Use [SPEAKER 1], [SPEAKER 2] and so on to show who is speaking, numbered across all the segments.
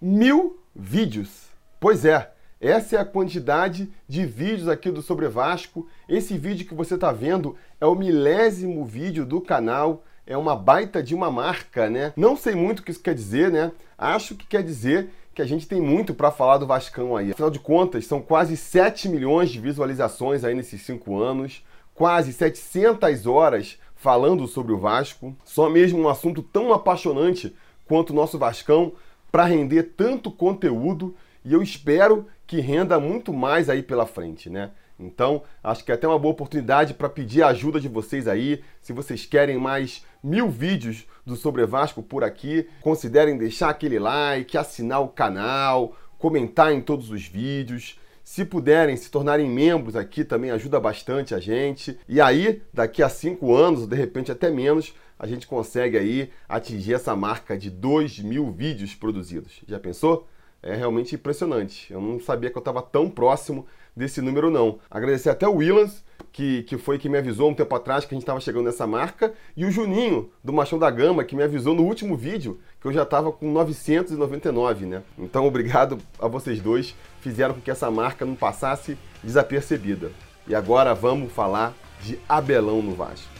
[SPEAKER 1] Mil vídeos. Pois é, essa é a quantidade de vídeos aqui do Sobre Vasco. Esse vídeo que você está vendo é o milésimo vídeo do canal. É uma baita de uma marca, né? Não sei muito o que isso quer dizer, né? Acho que quer dizer que a gente tem muito para falar do Vascão aí. Afinal de contas, são quase 7 milhões de visualizações aí nesses 5 anos, quase 700 horas falando sobre o Vasco. Só mesmo um assunto tão apaixonante quanto o nosso Vascão para render tanto conteúdo e eu espero que renda muito mais aí pela frente, né? Então, acho que é até uma boa oportunidade para pedir a ajuda de vocês aí. Se vocês querem mais mil vídeos do Sobre Vasco por aqui, considerem deixar aquele like, assinar o canal, comentar em todos os vídeos. Se puderem se tornarem membros aqui, também ajuda bastante a gente. E aí, daqui a cinco anos, ou de repente até menos, a gente consegue aí atingir essa marca de 2 mil vídeos produzidos. Já pensou? É realmente impressionante. Eu não sabia que eu estava tão próximo desse número, não. Agradecer até o Willans, que, que foi que me avisou um tempo atrás que a gente estava chegando nessa marca, e o Juninho, do Machão da Gama, que me avisou no último vídeo que eu já estava com 999, né? Então, obrigado a vocês dois, fizeram com que essa marca não passasse desapercebida. E agora vamos falar de Abelão no Vasco.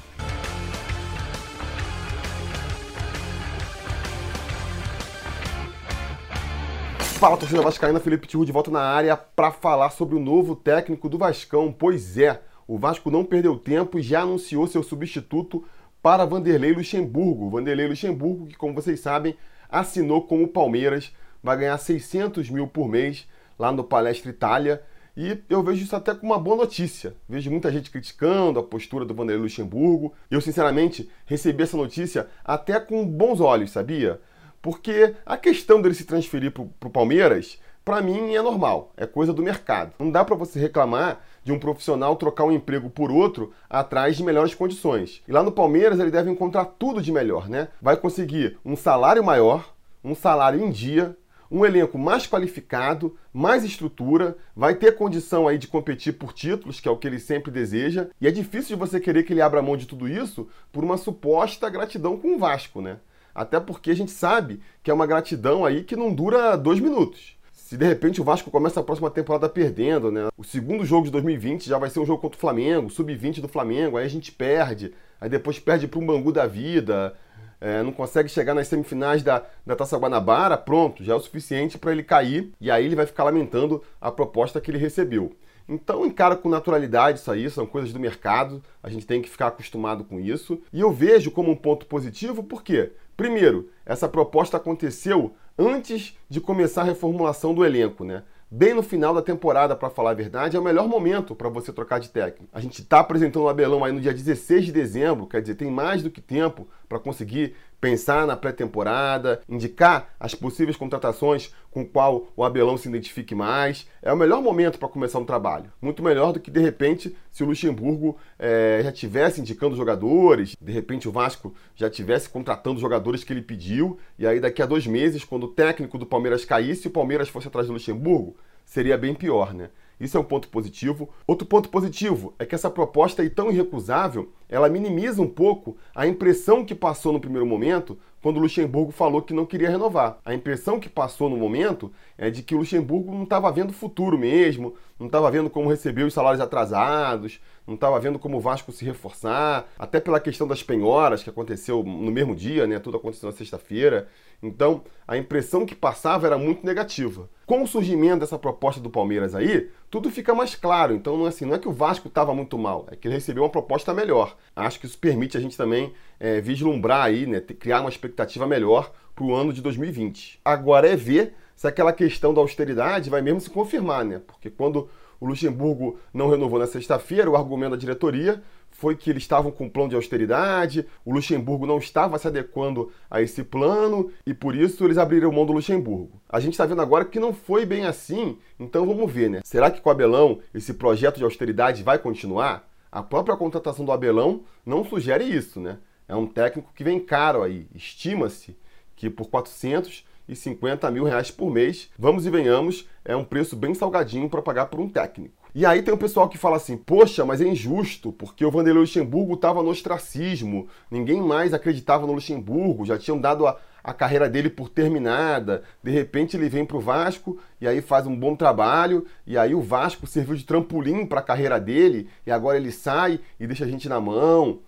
[SPEAKER 1] Fala, torcida vascaína, Felipe Tiru de volta na área para falar sobre o novo técnico do Vascão. Pois é, o Vasco não perdeu tempo e já anunciou seu substituto para Vanderlei Luxemburgo. Vanderlei Luxemburgo, que como vocês sabem, assinou com o Palmeiras, vai ganhar 600 mil por mês lá no Palestra Itália. E eu vejo isso até como uma boa notícia. Vejo muita gente criticando a postura do Vanderlei Luxemburgo. Eu, sinceramente, recebi essa notícia até com bons olhos, sabia? Porque a questão dele se transferir para o Palmeiras, para mim é normal, é coisa do mercado. Não dá para você reclamar de um profissional trocar um emprego por outro atrás de melhores condições. E lá no Palmeiras ele deve encontrar tudo de melhor, né? Vai conseguir um salário maior, um salário em dia, um elenco mais qualificado, mais estrutura, vai ter condição aí de competir por títulos, que é o que ele sempre deseja. E é difícil de você querer que ele abra mão de tudo isso por uma suposta gratidão com o Vasco, né? Até porque a gente sabe que é uma gratidão aí que não dura dois minutos. Se de repente o Vasco começa a próxima temporada perdendo, né? O segundo jogo de 2020 já vai ser um jogo contra o Flamengo, sub-20 do Flamengo, aí a gente perde, aí depois perde para um Bangu da vida, é, não consegue chegar nas semifinais da, da Taça Guanabara, pronto, já é o suficiente para ele cair e aí ele vai ficar lamentando a proposta que ele recebeu. Então encara com naturalidade isso aí, são coisas do mercado, a gente tem que ficar acostumado com isso. E eu vejo como um ponto positivo, por quê? Primeiro, essa proposta aconteceu antes de começar a reformulação do elenco, né? Bem no final da temporada, para falar a verdade, é o melhor momento para você trocar de técnico. A gente está apresentando o Abelão aí no dia 16 de dezembro, quer dizer, tem mais do que tempo para conseguir pensar na pré-temporada, indicar as possíveis contratações com qual o Abelão se identifique mais. É o melhor momento para começar um trabalho. Muito melhor do que, de repente, se o Luxemburgo é, já tivesse indicando jogadores, de repente o Vasco já tivesse contratando jogadores que ele pediu, e aí daqui a dois meses, quando o técnico do Palmeiras caísse, o Palmeiras fosse atrás do Luxemburgo, seria bem pior, né? Isso é um ponto positivo. Outro ponto positivo é que essa proposta aí tão irrecusável, ela minimiza um pouco a impressão que passou no primeiro momento quando o Luxemburgo falou que não queria renovar. A impressão que passou no momento é de que o Luxemburgo não estava vendo futuro mesmo, não estava vendo como receber os salários atrasados, não estava vendo como o Vasco se reforçar, até pela questão das penhoras que aconteceu no mesmo dia, né? Tudo aconteceu na sexta-feira. Então, a impressão que passava era muito negativa. Com o surgimento dessa proposta do Palmeiras aí, tudo fica mais claro. Então, não é, assim, não é que o Vasco estava muito mal, é que ele recebeu uma proposta melhor. Acho que isso permite a gente também é, vislumbrar aí, né, criar uma expectativa melhor para o ano de 2020. Agora é ver se aquela questão da austeridade vai mesmo se confirmar, né? Porque quando o Luxemburgo não renovou na sexta-feira, o argumento da diretoria foi que eles estavam com um plano de austeridade, o Luxemburgo não estava se adequando a esse plano e por isso eles abriram mão do Luxemburgo. A gente está vendo agora que não foi bem assim, então vamos ver, né? Será que com o Abelão esse projeto de austeridade vai continuar? A própria contratação do Abelão não sugere isso, né? É um técnico que vem caro aí. Estima-se que por 450 mil reais por mês, vamos e venhamos, é um preço bem salgadinho para pagar por um técnico. E aí tem o pessoal que fala assim, poxa, mas é injusto, porque o Vanderlei Luxemburgo estava no ostracismo, ninguém mais acreditava no Luxemburgo, já tinham dado a, a carreira dele por terminada. De repente ele vem para o Vasco e aí faz um bom trabalho, e aí o Vasco serviu de trampolim para a carreira dele, e agora ele sai e deixa a gente na mão.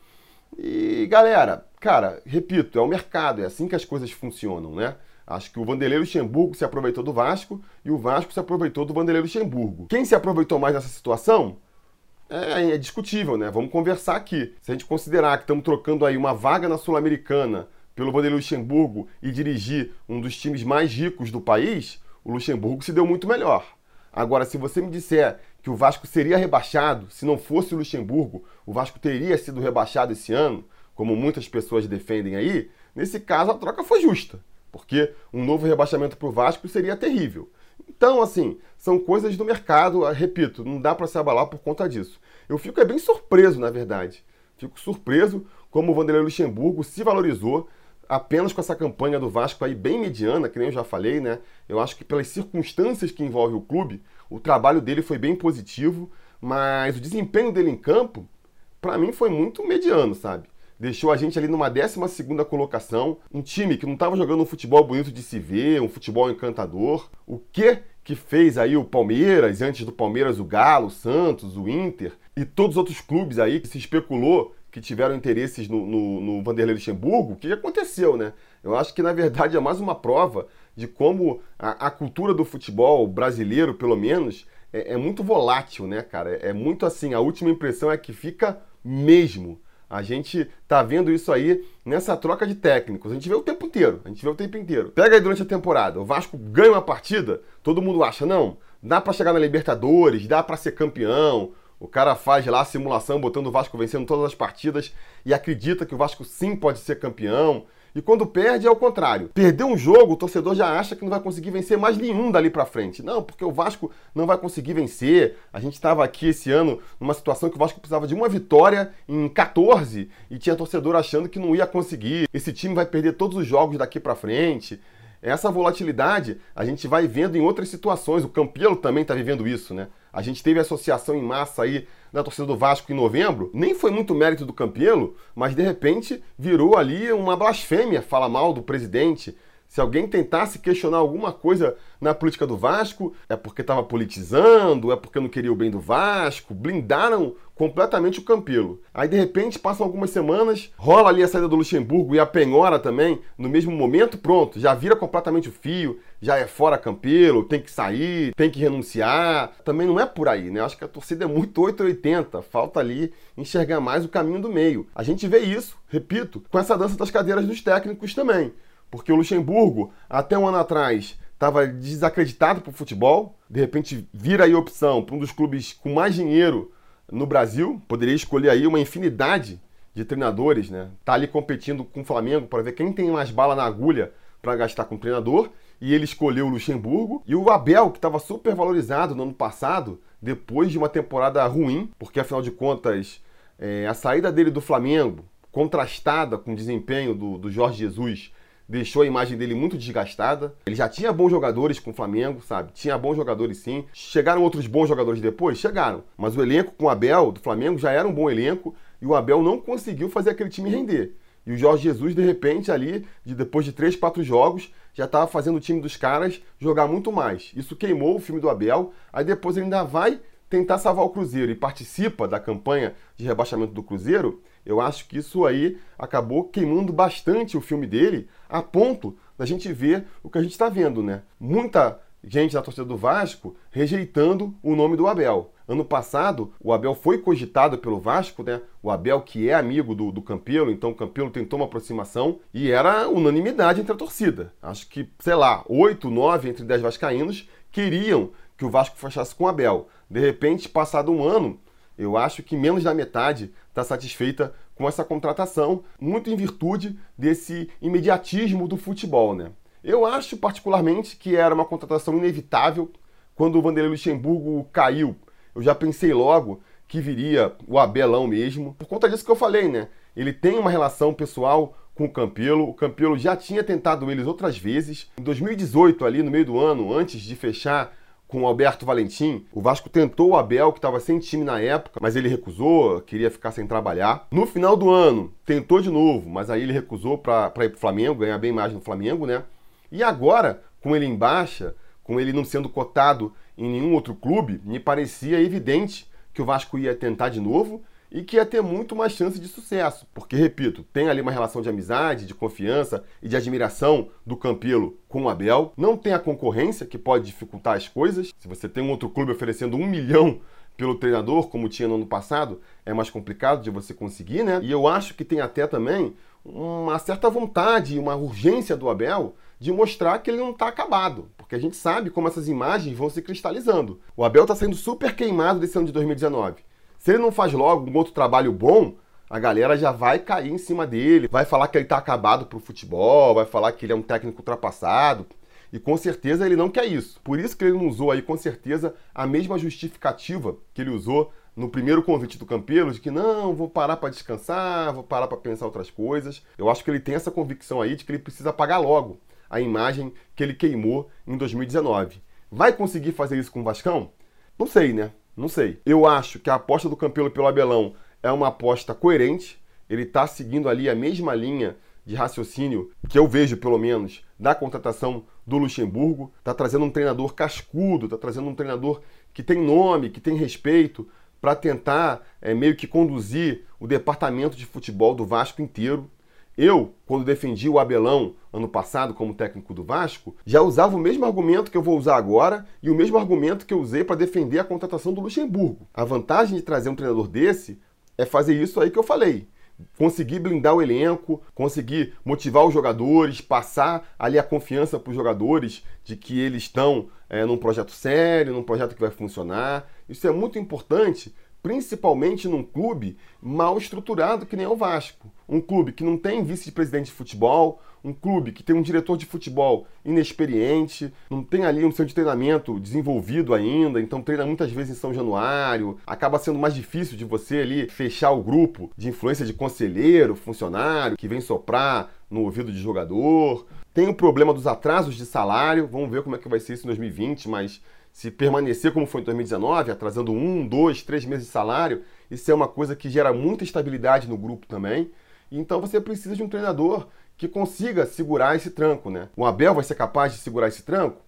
[SPEAKER 1] E galera, cara, repito, é o mercado, é assim que as coisas funcionam, né? Acho que o Vanderlei Luxemburgo se aproveitou do Vasco e o Vasco se aproveitou do Vanderlei Luxemburgo. Quem se aproveitou mais nessa situação? É, é discutível, né? Vamos conversar aqui. Se a gente considerar que estamos trocando aí uma vaga na Sul-Americana pelo Vanderlei Luxemburgo e dirigir um dos times mais ricos do país, o Luxemburgo se deu muito melhor. Agora, se você me disser que o Vasco seria rebaixado, se não fosse o Luxemburgo, o Vasco teria sido rebaixado esse ano, como muitas pessoas defendem aí, nesse caso a troca foi justa, porque um novo rebaixamento para o Vasco seria terrível. Então, assim, são coisas do mercado, repito, não dá para se abalar por conta disso. Eu fico é bem surpreso, na verdade. Fico surpreso como o Vanderlei Luxemburgo se valorizou apenas com essa campanha do Vasco aí bem mediana, que nem eu já falei, né? Eu acho que pelas circunstâncias que envolve o clube, o trabalho dele foi bem positivo, mas o desempenho dele em campo, para mim, foi muito mediano, sabe? Deixou a gente ali numa 12 colocação, um time que não estava jogando um futebol bonito de se ver, um futebol encantador. O que que fez aí o Palmeiras, antes do Palmeiras o Galo, o Santos, o Inter e todos os outros clubes aí que se especulou que tiveram interesses no, no, no Vanderlei Luxemburgo, o que aconteceu, né? Eu acho que na verdade é mais uma prova de como a, a cultura do futebol brasileiro, pelo menos, é, é, muito volátil, né, cara? É muito assim, a última impressão é que fica mesmo. A gente tá vendo isso aí nessa troca de técnicos. A gente vê o tempo inteiro. A gente vê o tempo inteiro. Pega aí durante a temporada. O Vasco ganha uma partida, todo mundo acha, não, dá para chegar na Libertadores, dá para ser campeão. O cara faz lá a simulação botando o Vasco vencendo todas as partidas e acredita que o Vasco sim pode ser campeão. E quando perde é o contrário. Perdeu um jogo, o torcedor já acha que não vai conseguir vencer mais nenhum dali para frente. Não, porque o Vasco não vai conseguir vencer. A gente estava aqui esse ano numa situação que o Vasco precisava de uma vitória em 14 e tinha torcedor achando que não ia conseguir. Esse time vai perder todos os jogos daqui para frente. Essa volatilidade a gente vai vendo em outras situações. O Campelo também está vivendo isso, né? A gente teve associação em massa aí da torcida do Vasco em novembro. Nem foi muito mérito do Campelo, mas de repente virou ali uma blasfêmia falar mal do presidente, se alguém tentasse questionar alguma coisa na política do Vasco, é porque estava politizando, é porque não queria o bem do Vasco, blindaram completamente o Campelo. Aí de repente passam algumas semanas, rola ali a saída do Luxemburgo e a penhora também, no mesmo momento, pronto, já vira completamente o fio, já é fora Campelo, tem que sair, tem que renunciar. Também não é por aí, né? Acho que a torcida é muito 880, falta ali enxergar mais o caminho do meio. A gente vê isso, repito, com essa dança das cadeiras dos técnicos também. Porque o Luxemburgo, até um ano atrás, estava desacreditado para o futebol, de repente vira aí opção para um dos clubes com mais dinheiro no Brasil, poderia escolher aí uma infinidade de treinadores, né? Tá ali competindo com o Flamengo para ver quem tem mais bala na agulha para gastar com o treinador, e ele escolheu o Luxemburgo. E o Abel, que estava super valorizado no ano passado, depois de uma temporada ruim, porque afinal de contas é, a saída dele do Flamengo, contrastada com o desempenho do, do Jorge Jesus, deixou a imagem dele muito desgastada. Ele já tinha bons jogadores com o Flamengo, sabe? Tinha bons jogadores sim. Chegaram outros bons jogadores depois? Chegaram. Mas o elenco com o Abel do Flamengo já era um bom elenco e o Abel não conseguiu fazer aquele time render. E o Jorge Jesus, de repente, ali, de depois de três, quatro jogos, já estava fazendo o time dos caras jogar muito mais. Isso queimou o filme do Abel. Aí depois ele ainda vai tentar salvar o Cruzeiro e participa da campanha de rebaixamento do Cruzeiro. Eu acho que isso aí acabou queimando bastante o filme dele, a ponto da gente ver o que a gente está vendo, né? Muita gente da torcida do Vasco rejeitando o nome do Abel. Ano passado, o Abel foi cogitado pelo Vasco, né? O Abel, que é amigo do, do Campelo, então o Campelo tentou uma aproximação e era unanimidade entre a torcida. Acho que, sei lá, 8, 9 entre 10 vascaínos queriam que o Vasco fechasse com o Abel. De repente, passado um ano, eu acho que menos da metade está satisfeita com essa contratação, muito em virtude desse imediatismo do futebol, né? Eu acho particularmente que era uma contratação inevitável. Quando o Vanderlei Luxemburgo caiu, eu já pensei logo que viria o Abelão mesmo. Por conta disso que eu falei, né? Ele tem uma relação pessoal com o Campelo. O Campelo já tinha tentado eles outras vezes. Em 2018, ali no meio do ano, antes de fechar com o Alberto Valentim. O Vasco tentou o Abel, que estava sem time na época, mas ele recusou, queria ficar sem trabalhar. No final do ano, tentou de novo, mas aí ele recusou para ir para o Flamengo, ganhar bem mais no Flamengo, né? E agora, com ele em baixa, com ele não sendo cotado em nenhum outro clube, me parecia evidente que o Vasco ia tentar de novo e que ia ter muito mais chance de sucesso. Porque, repito, tem ali uma relação de amizade, de confiança e de admiração do Campelo com o Abel. Não tem a concorrência, que pode dificultar as coisas. Se você tem um outro clube oferecendo um milhão pelo treinador, como tinha no ano passado, é mais complicado de você conseguir, né? E eu acho que tem até também uma certa vontade e uma urgência do Abel de mostrar que ele não está acabado, porque a gente sabe como essas imagens vão se cristalizando. O Abel está sendo super queimado desse ano de 2019. Se ele não faz logo um outro trabalho bom, a galera já vai cair em cima dele, vai falar que ele está acabado para o futebol, vai falar que ele é um técnico ultrapassado. E com certeza ele não quer isso. Por isso que ele não usou aí, com certeza, a mesma justificativa que ele usou no primeiro convite do Campelo, de que não, vou parar para descansar, vou parar para pensar outras coisas. Eu acho que ele tem essa convicção aí de que ele precisa apagar logo a imagem que ele queimou em 2019. Vai conseguir fazer isso com o Vascão? Não sei, né? Não sei. Eu acho que a aposta do Campelo pelo Abelão é uma aposta coerente. Ele está seguindo ali a mesma linha de raciocínio que eu vejo, pelo menos, da contratação do Luxemburgo. Está trazendo um treinador cascudo, está trazendo um treinador que tem nome, que tem respeito, para tentar é, meio que conduzir o departamento de futebol do Vasco inteiro. Eu, quando defendi o Abelão ano passado como técnico do Vasco, já usava o mesmo argumento que eu vou usar agora e o mesmo argumento que eu usei para defender a contratação do Luxemburgo. A vantagem de trazer um treinador desse é fazer isso aí que eu falei. Conseguir blindar o elenco, conseguir motivar os jogadores, passar ali a confiança para os jogadores de que eles estão é, num projeto sério, num projeto que vai funcionar. Isso é muito importante principalmente num clube mal estruturado que nem é o Vasco. Um clube que não tem vice-presidente de futebol, um clube que tem um diretor de futebol inexperiente, não tem ali um centro de treinamento desenvolvido ainda, então treina muitas vezes em São Januário, acaba sendo mais difícil de você ali fechar o grupo de influência de conselheiro, funcionário, que vem soprar no ouvido de jogador. Tem o problema dos atrasos de salário, vamos ver como é que vai ser isso em 2020, mas se permanecer como foi em 2019, atrasando um, dois, três meses de salário, isso é uma coisa que gera muita estabilidade no grupo também. Então você precisa de um treinador que consiga segurar esse tranco, né? O Abel vai ser capaz de segurar esse tranco?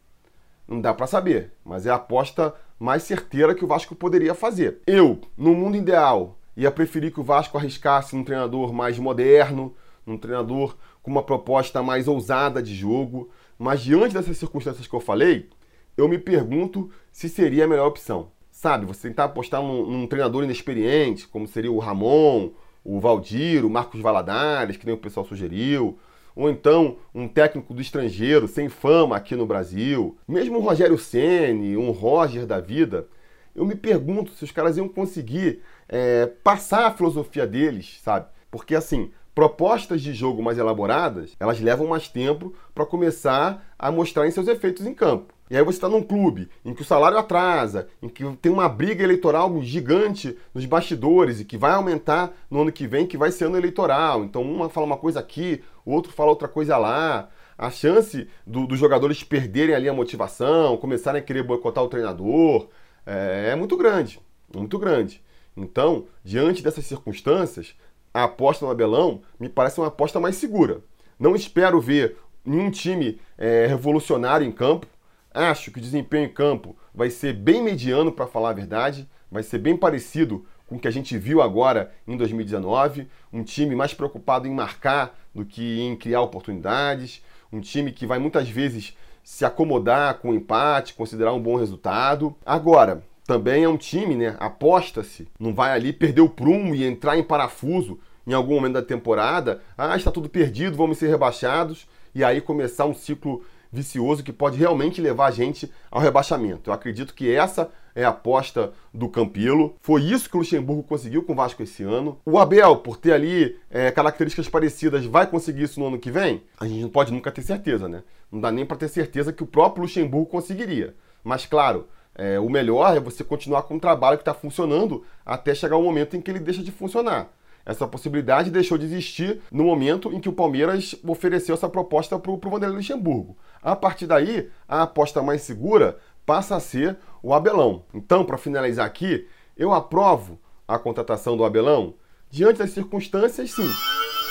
[SPEAKER 1] Não dá para saber, mas é a aposta mais certeira que o Vasco poderia fazer. Eu, no mundo ideal, ia preferir que o Vasco arriscasse num treinador mais moderno, num treinador com uma proposta mais ousada de jogo, mas diante dessas circunstâncias que eu falei, eu me pergunto se seria a melhor opção. Sabe, você tentar apostar num, num treinador inexperiente, como seria o Ramon, o Valdir, o Marcos Valadares, que nem o pessoal sugeriu, ou então um técnico do estrangeiro sem fama aqui no Brasil, mesmo um Rogério Ceni, um Roger da vida, eu me pergunto se os caras iam conseguir é, passar a filosofia deles, sabe? Porque assim, propostas de jogo mais elaboradas, elas levam mais tempo para começar a mostrar em seus efeitos em campo. E aí você está num clube em que o salário atrasa, em que tem uma briga eleitoral gigante nos bastidores e que vai aumentar no ano que vem, que vai ser ano eleitoral. Então uma fala uma coisa aqui, o outro fala outra coisa lá. A chance do, dos jogadores perderem ali a motivação, começarem a querer boicotar o treinador, é, é muito grande, muito grande. Então, diante dessas circunstâncias, a aposta no Abelão me parece uma aposta mais segura. Não espero ver nenhum time é, revolucionário em campo, Acho que o desempenho em campo vai ser bem mediano, para falar a verdade, vai ser bem parecido com o que a gente viu agora em 2019. Um time mais preocupado em marcar do que em criar oportunidades. Um time que vai muitas vezes se acomodar com o empate, considerar um bom resultado. Agora, também é um time, né? Aposta-se, não vai ali perder o prumo e entrar em parafuso em algum momento da temporada. Ah, está tudo perdido, vamos ser rebaixados. E aí começar um ciclo vicioso que pode realmente levar a gente ao rebaixamento. Eu acredito que essa é a aposta do Campilo. Foi isso que o Luxemburgo conseguiu com o Vasco esse ano. O Abel, por ter ali é, características parecidas, vai conseguir isso no ano que vem? A gente não pode nunca ter certeza, né? Não dá nem para ter certeza que o próprio Luxemburgo conseguiria. Mas, claro, é, o melhor é você continuar com um trabalho que está funcionando até chegar o momento em que ele deixa de funcionar. Essa possibilidade deixou de existir no momento em que o Palmeiras ofereceu essa proposta para o Vanderlei Luxemburgo. A partir daí, a aposta mais segura passa a ser o Abelão. Então, para finalizar aqui, eu aprovo a contratação do Abelão diante das circunstâncias, sim.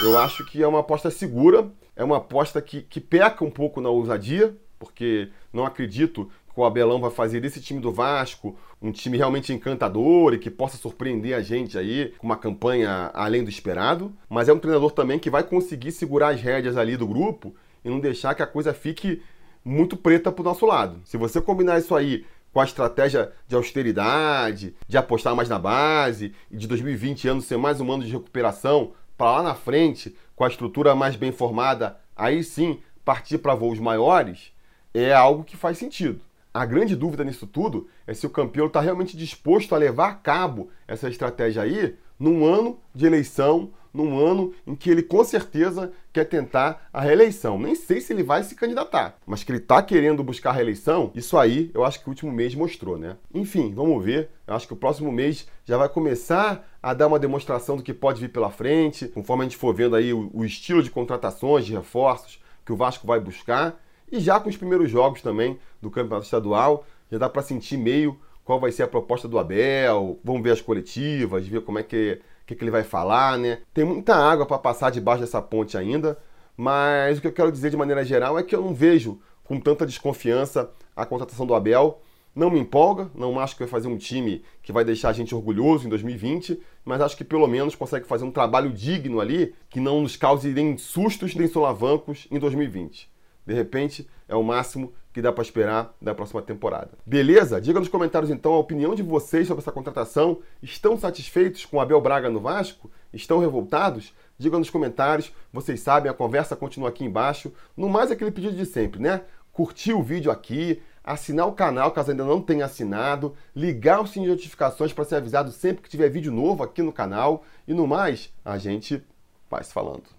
[SPEAKER 1] Eu acho que é uma aposta segura, é uma aposta que, que peca um pouco na ousadia, porque não acredito o Abelão vai fazer desse time do Vasco um time realmente encantador e que possa surpreender a gente aí com uma campanha além do esperado. Mas é um treinador também que vai conseguir segurar as rédeas ali do grupo e não deixar que a coisa fique muito preta pro nosso lado. Se você combinar isso aí com a estratégia de austeridade, de apostar mais na base e de 2020 ano ser mais um ano de recuperação para lá na frente, com a estrutura mais bem formada, aí sim partir para voos maiores, é algo que faz sentido. A grande dúvida nisso tudo é se o campeão está realmente disposto a levar a cabo essa estratégia aí num ano de eleição, num ano em que ele com certeza quer tentar a reeleição. Nem sei se ele vai se candidatar, mas que ele está querendo buscar a reeleição, isso aí eu acho que o último mês mostrou, né? Enfim, vamos ver. Eu acho que o próximo mês já vai começar a dar uma demonstração do que pode vir pela frente, conforme a gente for vendo aí o, o estilo de contratações, de reforços que o Vasco vai buscar. E já com os primeiros jogos também do Campeonato Estadual, já dá para sentir meio qual vai ser a proposta do Abel, vamos ver as coletivas, ver como é que, que, que ele vai falar, né? Tem muita água para passar debaixo dessa ponte ainda, mas o que eu quero dizer de maneira geral é que eu não vejo com tanta desconfiança a contratação do Abel. Não me empolga, não acho que vai fazer um time que vai deixar a gente orgulhoso em 2020, mas acho que pelo menos consegue fazer um trabalho digno ali que não nos cause nem sustos nem solavancos em 2020. De repente, é o máximo que dá para esperar da próxima temporada. Beleza? Diga nos comentários então a opinião de vocês sobre essa contratação. Estão satisfeitos com Abel Braga no Vasco? Estão revoltados? Diga nos comentários. Vocês sabem, a conversa continua aqui embaixo. No mais, aquele pedido de sempre, né? Curtir o vídeo aqui, assinar o canal caso ainda não tenha assinado, ligar o sininho de notificações para ser avisado sempre que tiver vídeo novo aqui no canal. E no mais, a gente vai se falando.